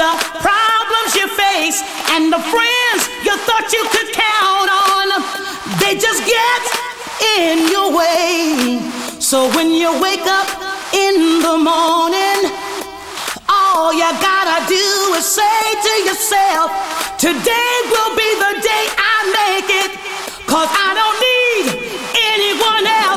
the problems you face and the friends you thought you could count on, they just get in your way. So when you wake up in the morning, all you gotta do is say to yourself, Today will be the day I make it, cause I don't need anyone else.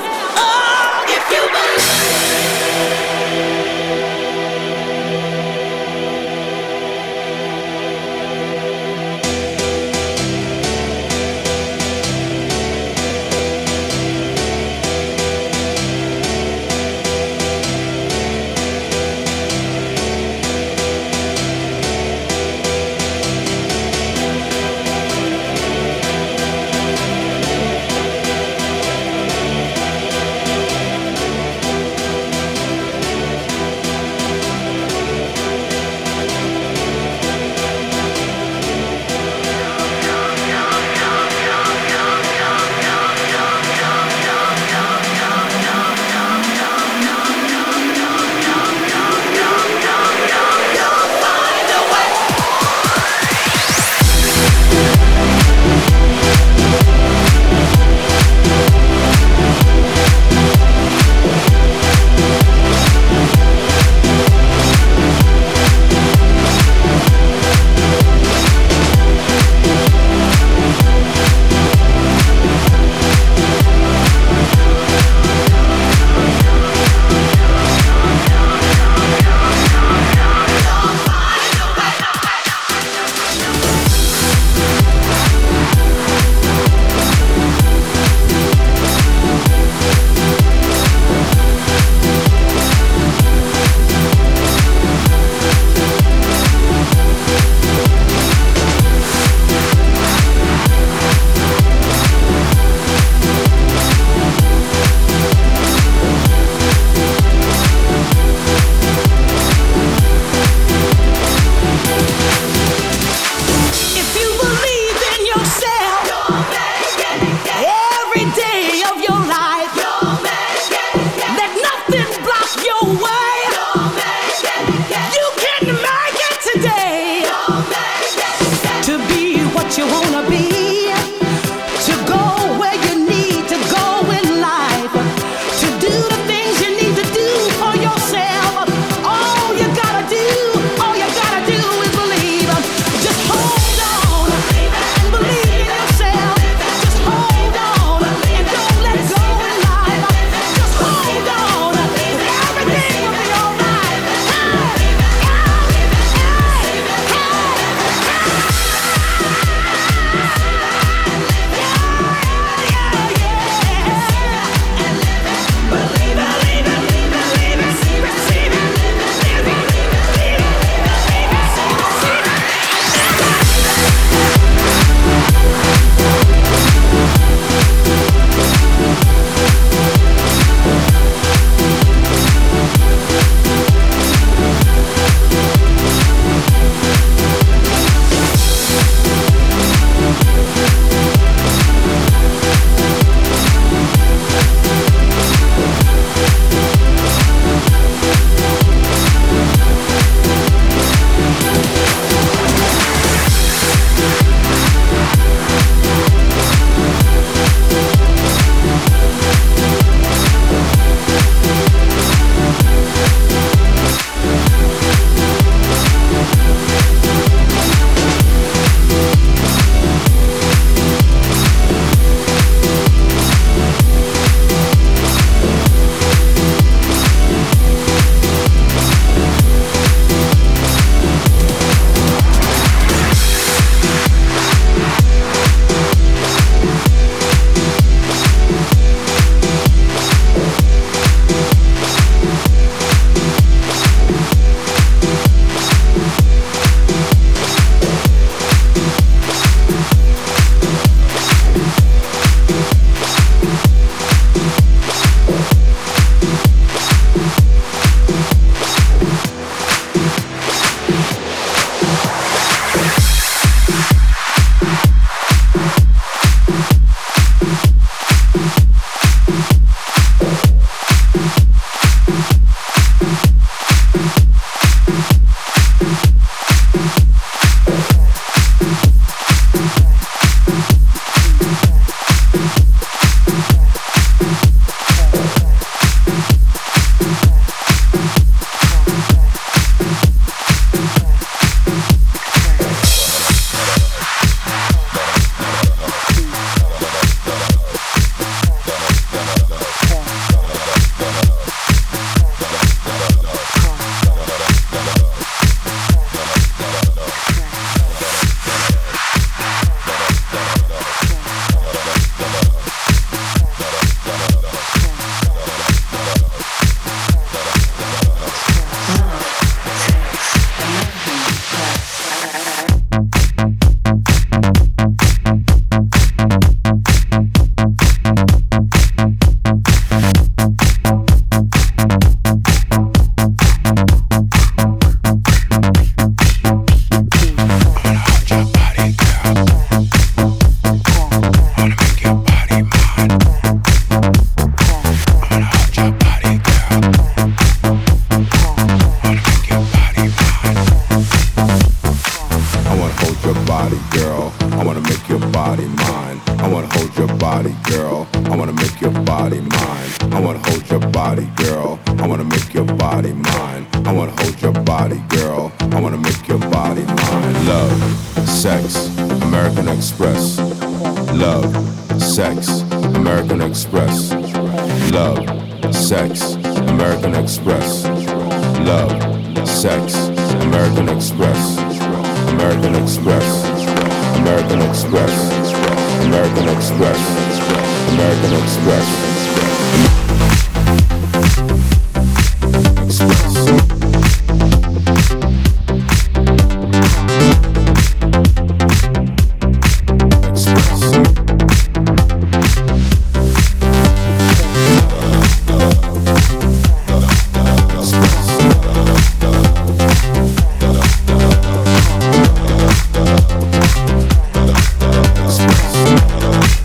Thank you.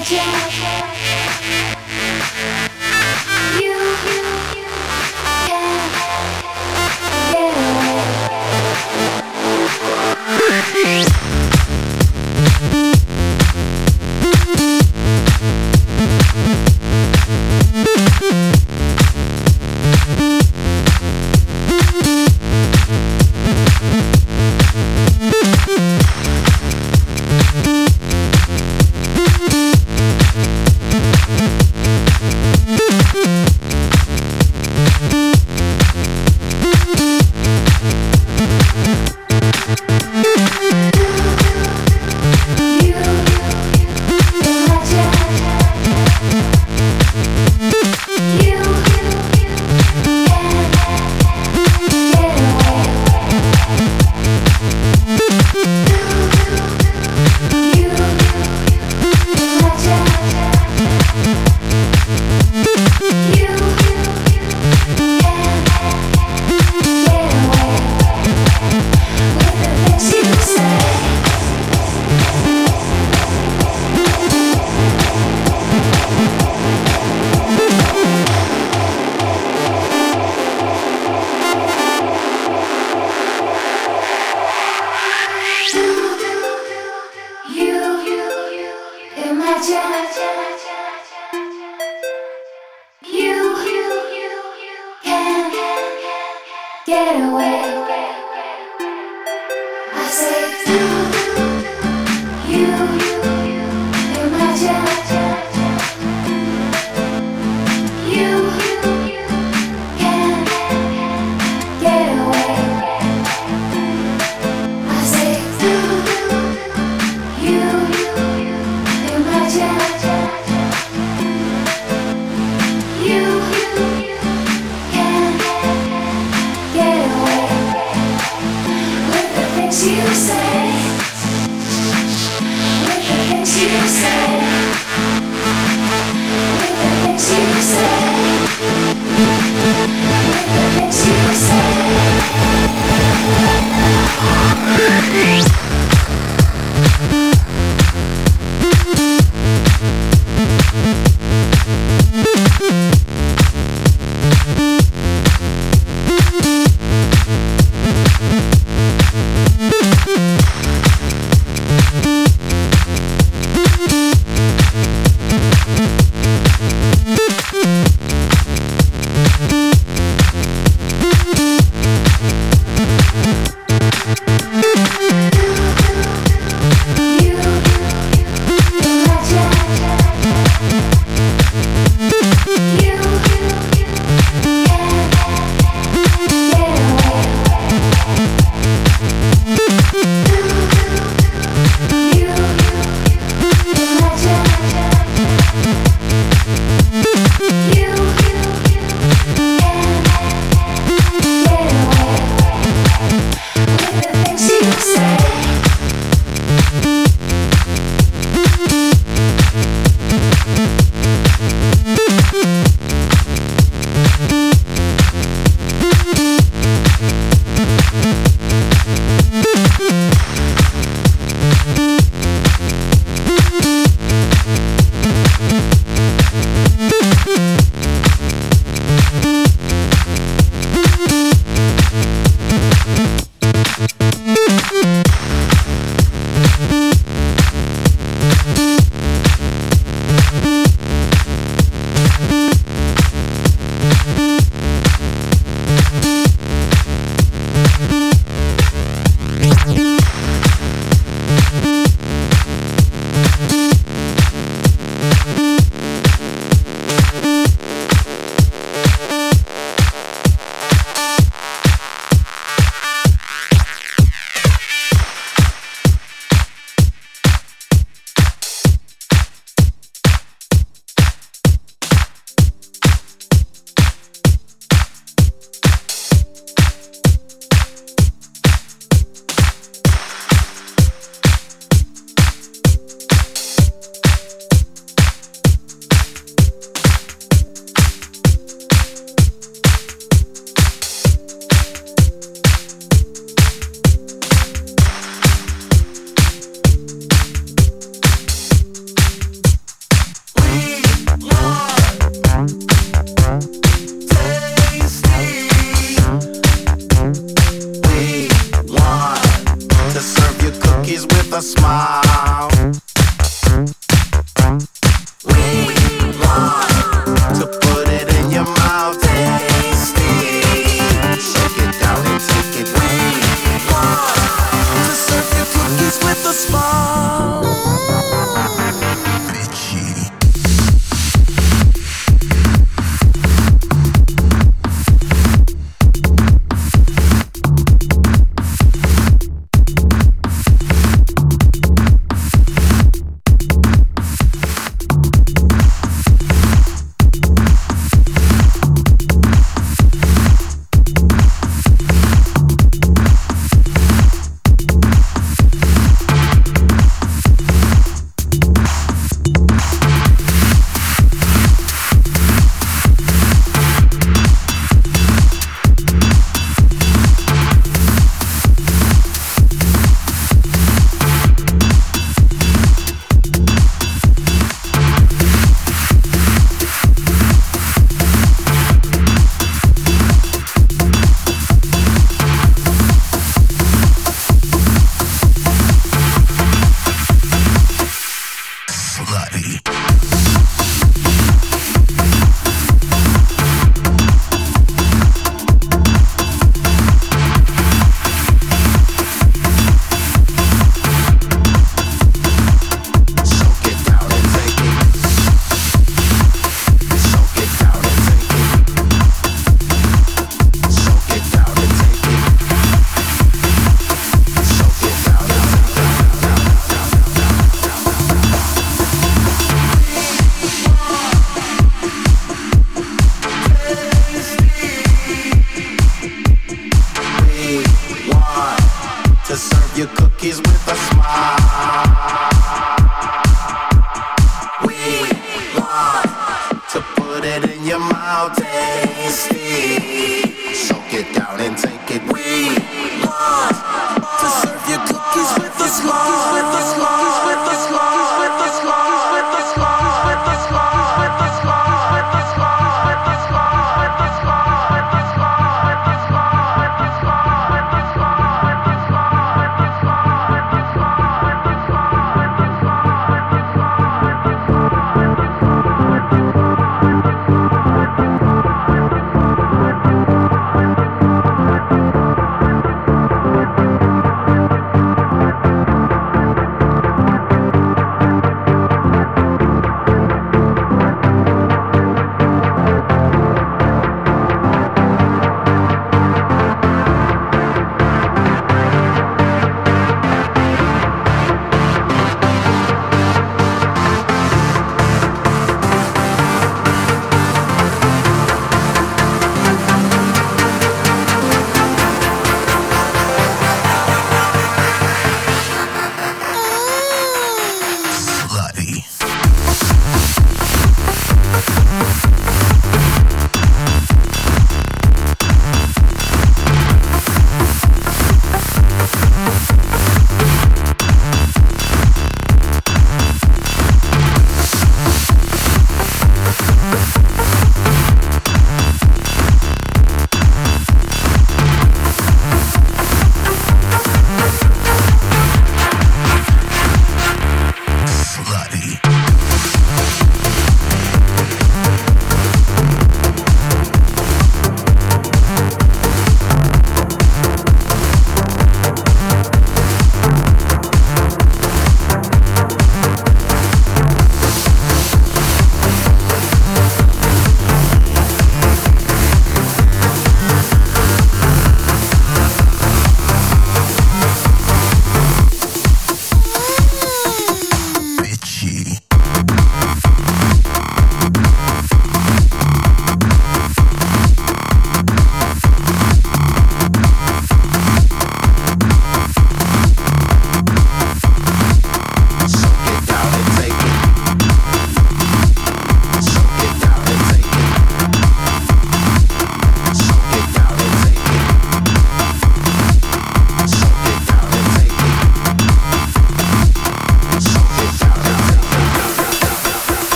Thank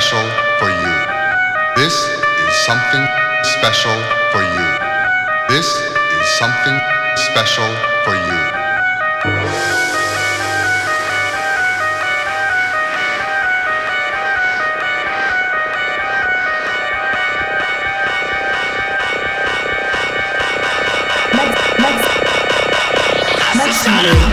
special for you. This is something special for you. This is something special for you. Absolute.